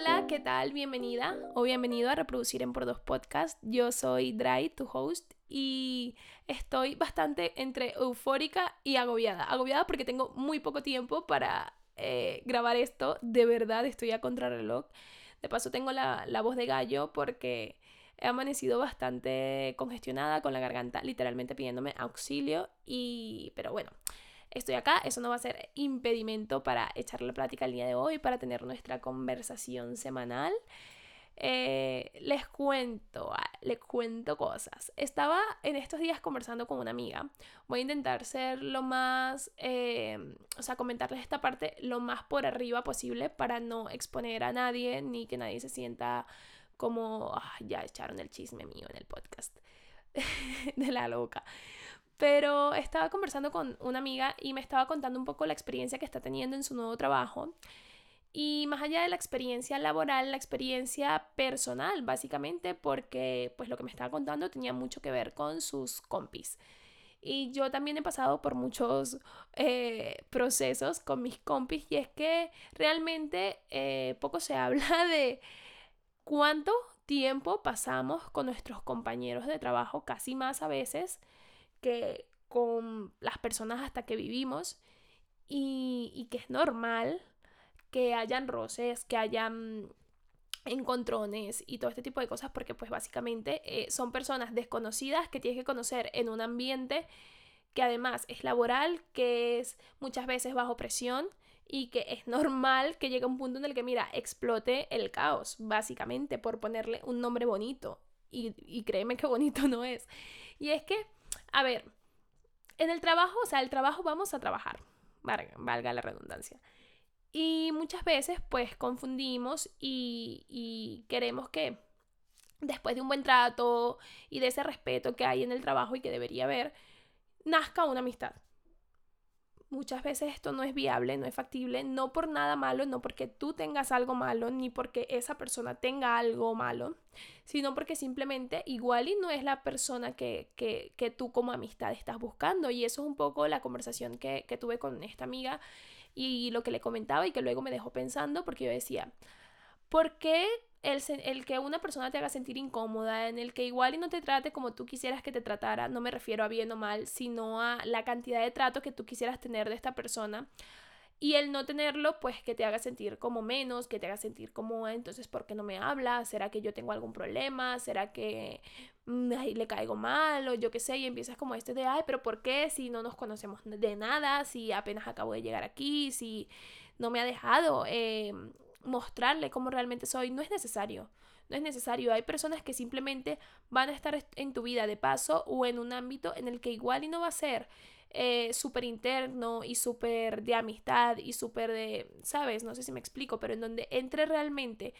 Hola, ¿qué tal? Bienvenida o bienvenido a Reproducir en por dos podcast. Yo soy Dry, tu host, y estoy bastante entre eufórica y agobiada. Agobiada porque tengo muy poco tiempo para eh, grabar esto. De verdad, estoy a contrarreloj. De paso, tengo la, la voz de gallo porque he amanecido bastante congestionada con la garganta, literalmente pidiéndome auxilio. Y, pero bueno, estoy acá, eso no va a ser impedimento para echar la plática el día de hoy, para tener nuestra conversación semanal. Eh, les cuento, ah, les cuento cosas. Estaba en estos días conversando con una amiga. Voy a intentar ser lo más, eh, o sea, comentarles esta parte lo más por arriba posible para no exponer a nadie ni que nadie se sienta como, ah, ya echaron el chisme mío en el podcast de la loca. Pero estaba conversando con una amiga y me estaba contando un poco la experiencia que está teniendo en su nuevo trabajo. Y más allá de la experiencia laboral, la experiencia personal, básicamente, porque pues lo que me estaba contando tenía mucho que ver con sus compis. Y yo también he pasado por muchos eh, procesos con mis compis y es que realmente eh, poco se habla de cuánto tiempo pasamos con nuestros compañeros de trabajo, casi más a veces que con las personas hasta que vivimos y, que es normal que hayan roces, que hayan encontrones y todo este tipo de cosas porque pues básicamente eh, son personas desconocidas que tienes que conocer en un ambiente que además es laboral, que es muchas veces bajo presión y que es normal que llegue un punto en el que, mira, explote el caos, básicamente, por ponerle un nombre bonito. Y, y créeme que bonito no es. Y es que a ver, en el trabajo, o sea, el trabajo vamos a trabajar, valga, la redundancia. Y muchas veces pues confundimos y, y queremos que después de un buen trato y de ese respeto que hay en el trabajo y que debería haber, nazca una amistad muchas veces esto no es viable, no es factible, no por nada malo, no porque tú tengas algo malo, ni porque esa persona tenga algo malo, sino porque simplemente igual y no es la persona que, que, que tú como amistad estás buscando. Y eso es un poco la conversación que, que tuve con esta amiga y lo que le comentaba y que luego me dejó pensando porque yo decía, ¿por qué el, que una persona te haga sentir incómoda, en el que igual y no te trate como tú quisieras que te tratara, no me refiero a bien o mal, sino a la cantidad de trato que tú quisieras tener de esta persona. Y el no tenerlo, pues que te haga sentir como menos, que te haga sentir como, entonces, ¿por qué no me habla? ¿Será que yo tengo algún problema? ¿Será que mm, le caigo mal? O yo qué sé, y empiezas como este de, ay, pero ¿por qué? Si no nos conocemos de nada, si apenas acabo de llegar aquí, si no me ha dejado. Eh, mostrarle cómo realmente soy, no es necesario. No es necesario. Hay personas que simplemente van a estar en tu vida de paso o en un ámbito en el que igual y no va a ser eh, súper interno y súper de amistad y súper de, ¿sabes? No sé si me explico, pero en donde entre realmente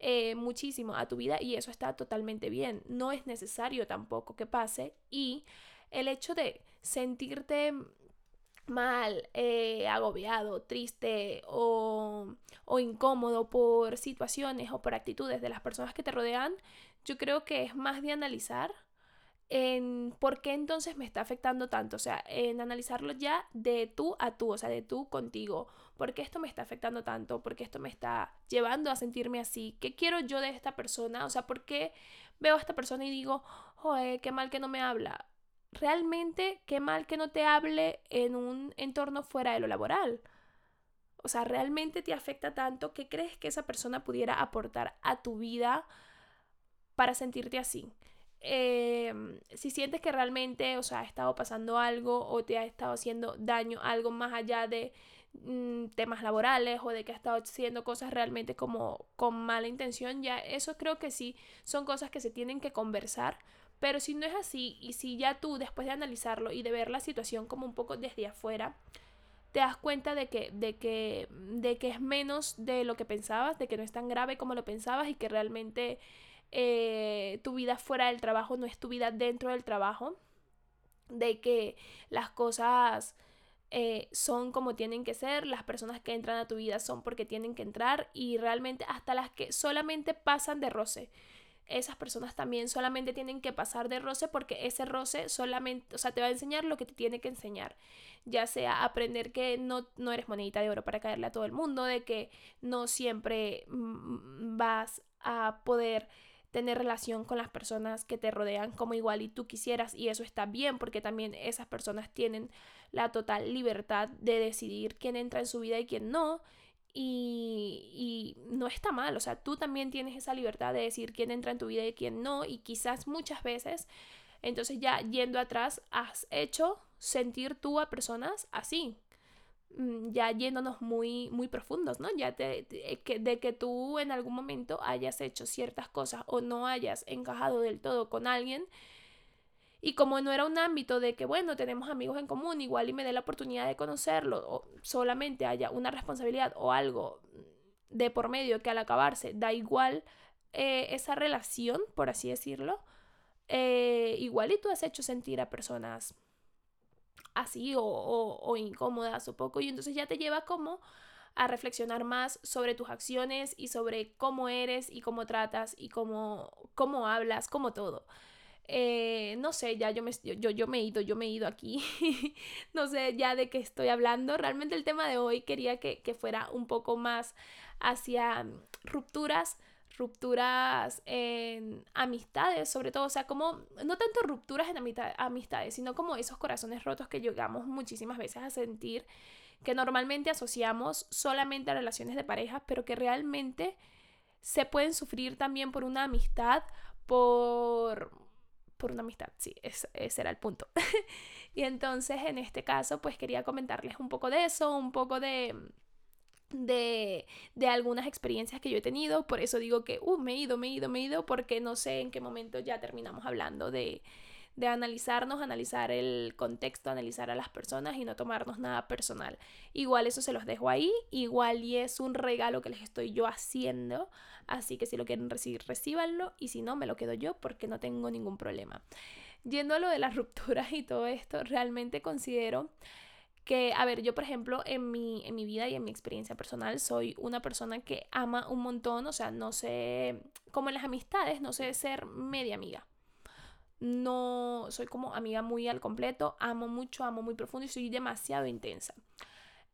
eh, muchísimo a tu vida y eso está totalmente bien. No es necesario tampoco que pase y el hecho de sentirte mal, eh, agobiado, triste o, o incómodo por situaciones o por actitudes de las personas que te rodean, yo creo que es más de analizar en por qué entonces me está afectando tanto, o sea, en analizarlo ya de tú a tú, o sea, de tú contigo, por qué esto me está afectando tanto, por qué esto me está llevando a sentirme así, qué quiero yo de esta persona, o sea, por qué veo a esta persona y digo, joder, qué mal que no me habla, realmente qué mal que no te hable en un entorno fuera de lo laboral. O sea, realmente te afecta tanto que crees que esa persona pudiera aportar a tu vida para sentirte así. Em, si sientes que realmente, o sea, ha estado pasando algo o te ha estado haciendo daño, algo más allá de mm, temas laborales o de que ha estado haciendo cosas realmente como con mala intención, ya eso creo que sí son cosas que se tienen que conversar pero si no es así y si ya tú después de analizarlo y de ver la situación como un poco desde afuera, te das cuenta de que, de que, de que es menos de lo que pensabas, de que no es tan grave como lo pensabas y que realmente eh, tu vida fuera del trabajo no es tu vida dentro del trabajo, de que las cosas eh, son como tienen que ser, las personas que entran a tu vida son porque tienen que entrar y realmente hasta las que solamente pasan de roce esas personas también solamente tienen que pasar de roce porque ese roce solamente, o sea, te va a enseñar lo que te tiene que enseñar. Ya sea aprender que no, no eres monedita de oro para caerle a todo el mundo, de que no siempre mm, vas a poder tener relación con las personas que te rodean como igual y tú quisieras y eso está bien porque también esas personas tienen la total libertad de decidir quién entra en su vida y quién no y, no está mal, o sea, tú también tienes esa libertad de decir quién entra en tu vida y quién no, y quizás muchas veces, entonces ya yendo atrás, has hecho sentir tú a personas así, mm, ya yéndonos muy, muy profundos, ¿no? Ya te, que, de que tú en algún momento hayas hecho ciertas cosas o no hayas encajado del todo con alguien y como no era un ámbito de que, bueno, tenemos amigos en común, igual y me dé la oportunidad de conocerlo, o solamente haya una responsabilidad o algo de por medio que al acabarse da igual eh, esa relación, por así decirlo, eh, igual y tú has hecho sentir a personas así o, o, incómodas o poco, y entonces ya te lleva como a reflexionar más sobre tus acciones y sobre cómo eres y cómo tratas y cómo, cómo hablas, como todo. Eh, no sé, ya yo me, yo, yo me he ido, yo me he ido aquí, no sé ya de qué estoy hablando. Realmente el tema de hoy quería que, que fuera un poco más hacia rupturas, rupturas en amistades, sobre todo, o sea, como, no tanto rupturas en amistades, sino como esos corazones rotos que llegamos muchísimas veces a sentir, que normalmente asociamos solamente a relaciones de pareja, pero que realmente se pueden sufrir también por una amistad, por por una amistad, sí, ese, era el punto. y entonces en este caso pues quería comentarles un poco de eso, un poco de, de, de, algunas experiencias que yo he tenido. Por eso digo que, uh, me he ido, me he ido, me he ido, porque no sé en qué momento ya terminamos hablando de, de analizarnos, analizar el contexto, analizar a las personas y no tomarnos nada personal. Igual eso se los dejo ahí, igual y es un regalo que les estoy yo haciendo, así que si lo quieren recibir, recíbanlo y si no, me lo quedo yo porque no tengo ningún problema. Yendo a lo de las rupturas y todo esto, realmente considero que, a ver, yo por ejemplo en mi, en mi vida y en mi experiencia personal soy una persona que ama un montón, o sea, no sé, como en las amistades, no sé ser media amiga no soy como amiga muy al completo, amo mucho, amo muy profundo y soy demasiado intensa.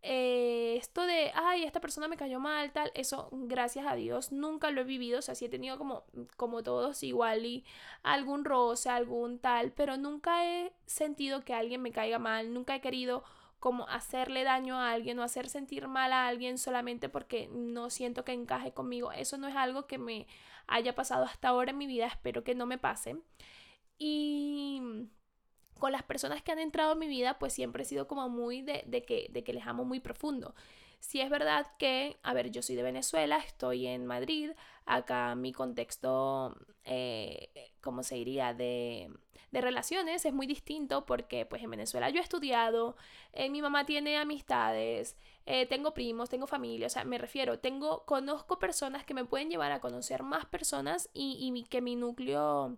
Eh, esto de, ay, esta persona me cayó mal, tal, eso, gracias a Dios, nunca lo he vivido, o sea, sí he tenido como, como todos igual y algún roce, algún tal, pero nunca he sentido que alguien me caiga mal, nunca he querido como hacerle daño a alguien o hacer sentir mal a alguien solamente porque no siento que encaje conmigo. Eso no es algo que me haya pasado hasta ahora en mi vida, espero que no me pase. Y con las personas que han entrado en mi vida, pues siempre he sido como muy de, que, de que les amo muy profundo. Si es verdad que, a ver, yo soy de Venezuela, estoy en Madrid, acá mi contexto, eh, ¿cómo se diría?, de, de, relaciones es muy distinto porque pues en Venezuela yo he estudiado, eh, mi mamá tiene amistades, eh, tengo primos, tengo familia, o sea, me refiero, tengo, conozco personas que me pueden llevar a conocer más personas y, y que mi núcleo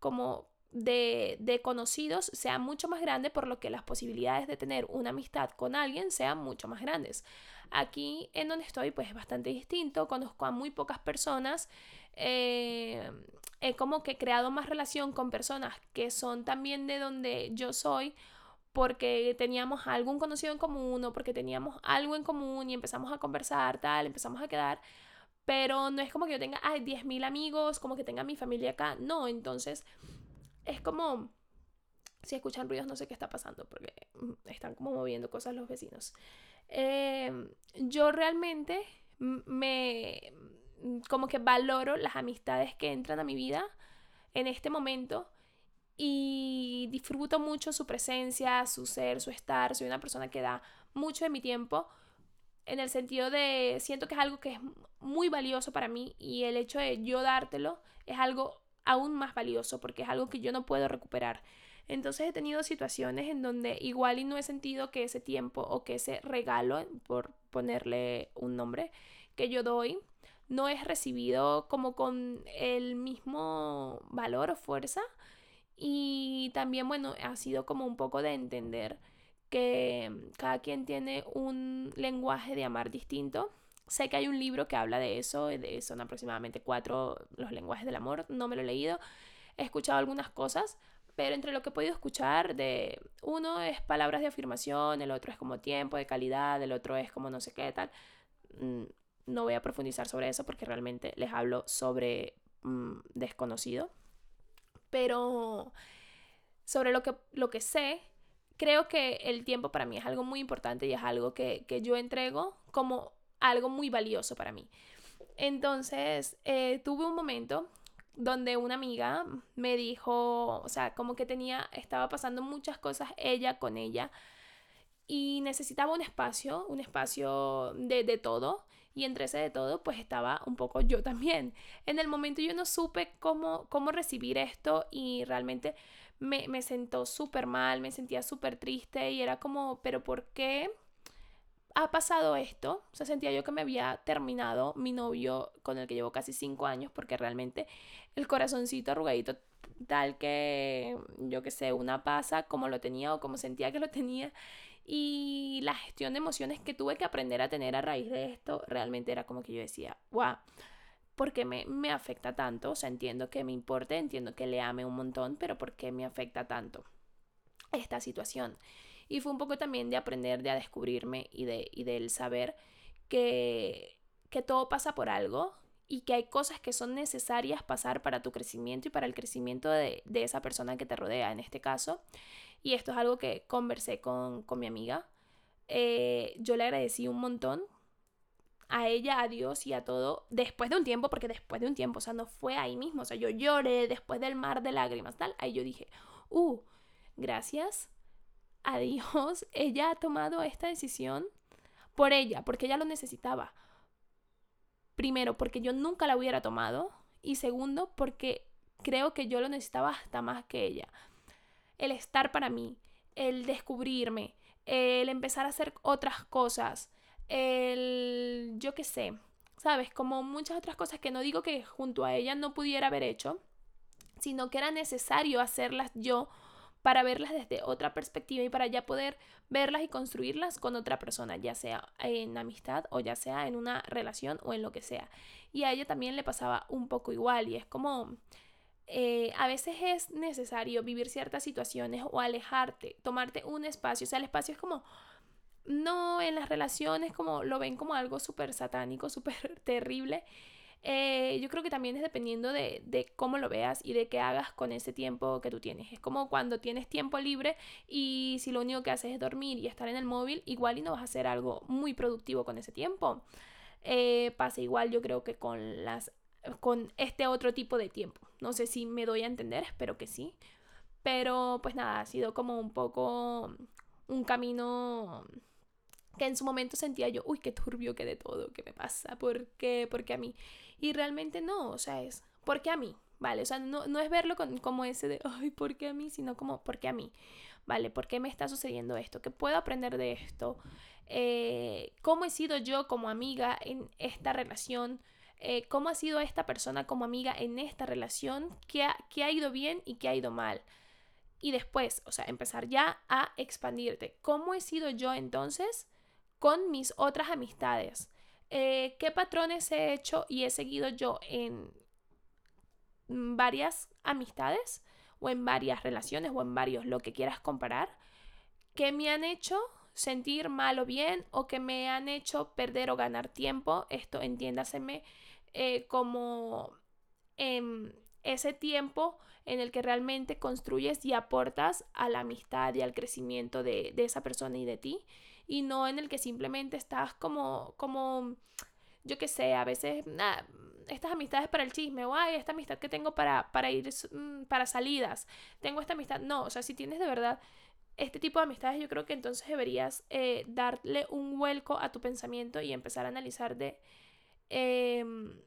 como de, de, conocidos sea mucho más grande, por lo que las posibilidades de tener una amistad con alguien sean mucho más grandes. Aquí en donde estoy, pues es bastante distinto, conozco a muy pocas personas, eh, he como que creado más relación con personas que son también de donde yo soy, porque teníamos algún conocido en común o porque teníamos algo en común y empezamos a conversar, tal, empezamos a quedar pero no es como que yo tenga, ay, 10.000 amigos, como que tenga mi familia acá. No, entonces es como, si escuchan ruidos no sé qué está pasando, porque mm, están como moviendo cosas los vecinos. Em, yo realmente me, como que valoro las amistades que entran a mi vida en este momento y disfruto mucho su presencia, su ser, su estar. Soy una persona que da mucho de mi tiempo en el sentido de siento que es algo que es muy valioso para mí y el hecho de yo dártelo es algo aún más valioso porque es algo que yo no puedo recuperar. Entonces he tenido situaciones en donde igual y no he sentido que ese tiempo o que ese regalo, por ponerle un nombre, que yo doy, no es recibido como con el mismo valor o fuerza. Y también, bueno, ha sido como un poco de entender que cada quien tiene un lenguaje de amar distinto sé que hay un libro que habla de eso, de, son aproximadamente cuatro los lenguajes del amor, no me lo he leído, he escuchado algunas cosas, pero entre lo que he podido escuchar de uno es palabras de afirmación, el otro es como tiempo de calidad, el otro es como no sé qué tal. Mm, no voy a profundizar sobre eso porque realmente les hablo sobre mm, desconocido. Pero sobre lo que, lo que sé, creo que el tiempo para mí es algo muy importante y es algo que, que yo entrego como algo muy valioso para mí. Entonces, eh, tuve un momento donde una amiga me dijo, o sea, como que tenía, estaba pasando muchas cosas ella con ella y necesitaba un espacio, un espacio de, de todo. Y entre ese de todo, pues estaba un poco yo también. En el momento yo no supe cómo, cómo recibir esto y realmente me, me sentó súper mal, me sentía súper triste y era como, pero ¿por qué? Ha pasado esto, o sea, sentía yo que me había terminado mi novio con el que llevo casi cinco años, porque realmente el corazoncito arrugadito tal que, yo que sé, una pasa como lo tenía o como sentía que lo tenía. Y la gestión de emociones que tuve que aprender a tener a raíz de esto, realmente era como que yo decía, wow, ¿por qué me, me afecta tanto? O sea, entiendo que me importe, entiendo que le ame un montón, pero ¿por qué me afecta tanto esta situación? Y fue un poco también de aprender, de a descubrirme y de y del saber que, que todo pasa por algo y que hay cosas que son necesarias pasar para tu crecimiento y para el crecimiento de, de esa persona que te rodea en este caso. Y esto es algo que conversé con, con mi amiga. Eh, yo le agradecí un montón a ella, a Dios y a todo, después de un tiempo, porque después de un tiempo, o sea, no fue ahí mismo, o sea, yo lloré después del mar de lágrimas, tal, ahí yo dije, uh, gracias a Dios, ella ha tomado esta decisión por ella, porque ella lo necesitaba. Primero, porque yo nunca la hubiera tomado. Y segundo, porque creo que yo lo necesitaba hasta más que ella. El estar para mí, el descubrirme, el empezar a hacer otras cosas, el, yo qué sé, sabes, como muchas otras cosas que no digo que junto a ella no pudiera haber hecho, sino que era necesario hacerlas yo para verlas desde otra perspectiva y para ya poder verlas y construirlas con otra persona, ya sea en amistad o ya sea en una relación o en lo que sea. Y a ella también le pasaba un poco igual y es como... Eh, a veces es necesario vivir ciertas situaciones o alejarte, tomarte un espacio. O sea, el espacio es como, no en las relaciones como lo ven como algo súper satánico, súper terrible. Eh, yo creo que también es dependiendo de, de, cómo lo veas y de qué hagas con ese tiempo que tú tienes. Es como cuando tienes tiempo libre y si lo único que haces es dormir y estar en el móvil, igual y no vas a hacer algo muy productivo con ese tiempo. Eh, pasa igual yo creo que con las con este otro tipo de tiempo. No sé si me doy a entender, espero que sí. Pero pues nada, ha sido como un poco un camino que en su momento sentía yo, uy, qué turbio que de todo, ¿qué me pasa? ¿Por qué? ¿Por qué a mí? Y realmente no, o sea, es, ¿por qué a mí? ¿Vale? O sea, no, no es verlo con, como ese de, ay, ¿por qué a mí? Sino como, ¿por qué a mí? ¿Vale? ¿Por qué me está sucediendo esto? ¿Qué puedo aprender de esto? Eh, ¿Cómo he sido yo como amiga en esta relación? Eh, ¿Cómo ha sido esta persona como amiga en esta relación? ¿Qué ha, ¿Qué ha ido bien y qué ha ido mal? Y después, o sea, empezar ya a expandirte. ¿Cómo he sido yo entonces? Con mis otras amistades. Eh, ¿Qué patrones he hecho y he seguido yo en varias amistades o en varias relaciones o en varios, lo que quieras comparar, que me han hecho sentir mal o bien o que me han hecho perder o ganar tiempo? Esto entiéndaseme eh, como ese tiempo en el que realmente construyes y aportas a la amistad y al crecimiento de, de esa persona y de ti y no en el que simplemente estás como, como, yo qué sé, a veces, estas amistades para el chisme, o ay, esta amistad que tengo para, para ir, mm, para salidas, tengo esta amistad, no, o sea, si tienes de verdad este tipo de amistades, yo creo que entonces deberías eh, darle un vuelco a tu pensamiento y empezar a analizar de em,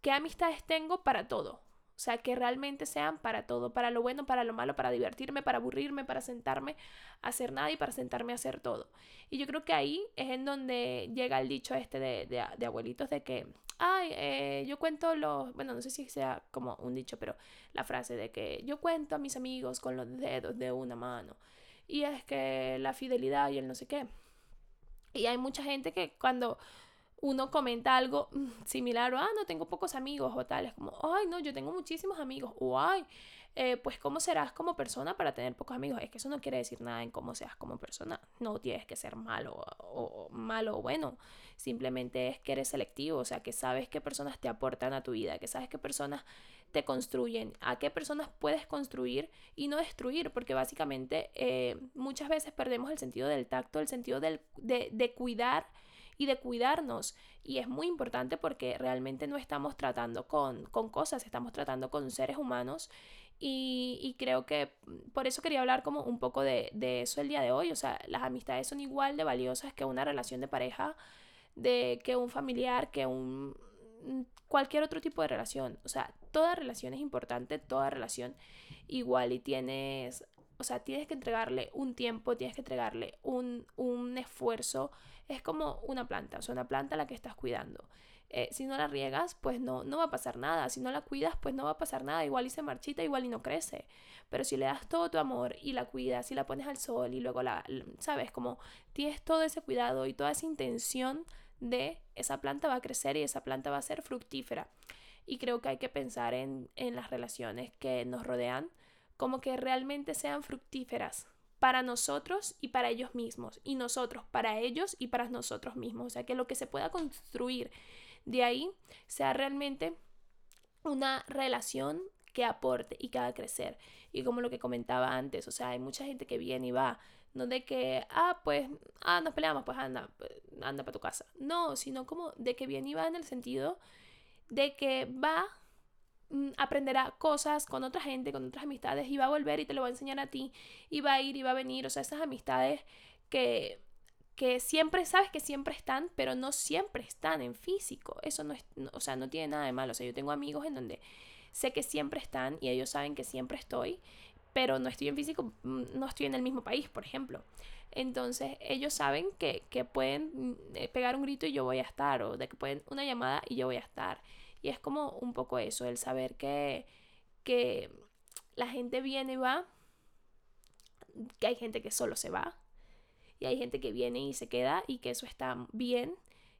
qué amistades tengo para todo. O sea, que realmente sean para todo, para lo bueno, para lo malo, para divertirme, para aburrirme, para sentarme a hacer nada y para sentarme a hacer todo. Y yo creo que ahí es en donde llega el dicho este de, de, abuelitos de que, ay, eh, yo cuento los, bueno, no sé si sea como un dicho, pero la frase de que yo cuento a mis amigos con los dedos de una mano. Y es que la fidelidad y el no sé qué. Y hay mucha gente que cuando uno comenta algo mm, similar o, ah, no, tengo pocos amigos o tal, es como, ay, no, yo tengo muchísimos amigos o, ay, eh, pues cómo serás como persona para tener pocos amigos. Es que eso no quiere decir nada en cómo seas como persona. No tienes que ser malo o, malo o bueno. Simplemente es que eres selectivo, o sea, que sabes qué personas te aportan a tu vida, que sabes qué personas te construyen, a qué personas puedes construir y no destruir, porque básicamente eh, muchas veces perdemos el sentido del tacto, el sentido del, de, de cuidar y de cuidarnos. Y es muy importante porque realmente no estamos tratando con, con cosas, estamos tratando con seres humanos. Y, creo que por eso quería hablar como un poco de, de eso el día de hoy. O sea, las amistades son igual de valiosas que una relación de pareja, de que un familiar, que un cualquier otro tipo de relación. O sea, toda relación es importante, toda relación igual y tienes, o sea, tienes que entregarle un tiempo, tienes que entregarle un, un esfuerzo es como una planta, o sea, una planta a la que estás cuidando. Eh, si no la riegas, pues no, no va a pasar nada. Si no la cuidas, pues no va a pasar nada. Igual y se marchita, igual y no crece. Pero si le das todo tu amor y la cuidas y la pones al sol y luego la, sabes, como tienes todo ese cuidado y toda esa intención de esa planta va a crecer y esa planta va a ser fructífera. Y creo que hay que pensar en, en las relaciones que nos rodean como que realmente sean fructíferas, para nosotros y para ellos mismos, y nosotros para ellos y para nosotros mismos. O sea, que lo que se pueda construir de ahí sea realmente una relación que aporte y que haga crecer. Y como lo que comentaba antes, o sea, hay mucha gente que viene y va, no de que, ah, pues, ah, nos peleamos, pues anda, anda para tu casa. No, sino como de que viene y va en el sentido de que va aprenderá cosas con otra gente, con otras amistades y va a volver y te lo va a enseñar a ti y va a ir y va a venir, o sea, esas amistades que, que siempre sabes que siempre están, pero no siempre están en físico. Eso no es, o sea, no tiene nada de malo. O sea, yo tengo amigos en donde sé que siempre están y ellos saben que siempre estoy, pero no estoy en físico, mm, no estoy en el mismo país, por ejemplo. Entonces ellos saben que, que pueden mm, eh, pegar un grito y yo voy a estar, o de que pueden una llamada y yo voy a estar. Y es como un poco eso, el saber que, que la gente viene y va, que hay gente que solo se va, y hay gente que viene y se queda, y que eso está bien,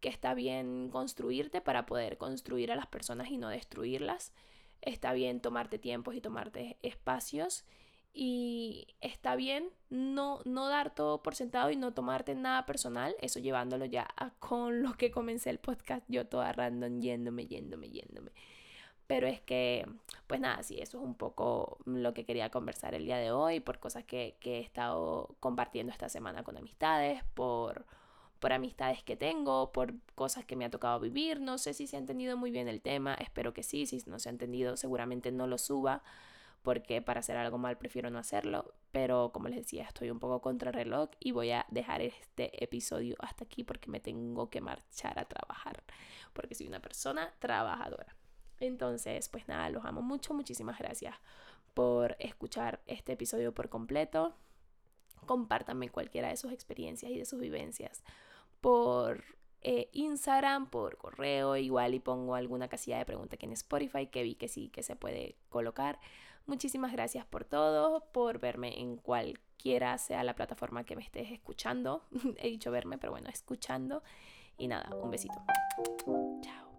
que está bien construirte para poder construir a las personas y no destruirlas. Está bien tomarte tiempos y tomarte espacios y está bien no, no dar todo por sentado y no tomarte nada personal, eso llevándolo ya a con lo que comencé el podcast, yo toda random yéndome, yéndome, yéndome. Pero es que, pues nada, sí, eso es un poco lo que quería conversar el día de hoy, por cosas que, que he estado compartiendo esta semana con amistades, por, por amistades que tengo, por cosas que me ha tocado vivir. No sé si se ha entendido muy bien el tema, espero que sí, si no se ha entendido seguramente no lo suba porque para hacer algo mal prefiero no hacerlo, pero como les decía, estoy un poco contra reloj y voy a dejar este episodio hasta aquí porque me tengo que marchar a trabajar, porque soy una persona trabajadora. Entonces, pues nada, los amo mucho, muchísimas gracias por escuchar este episodio por completo. Compártanme cualquiera de sus experiencias y de sus vivencias por eh, Instagram, por correo, igual y pongo alguna casilla de pregunta aquí en Spotify que vi que sí que se puede colocar. Muchísimas gracias por todo, por verme en cualquiera sea la plataforma que me estés escuchando. He dicho verme, pero bueno, escuchando. Y nada, un besito. Chao.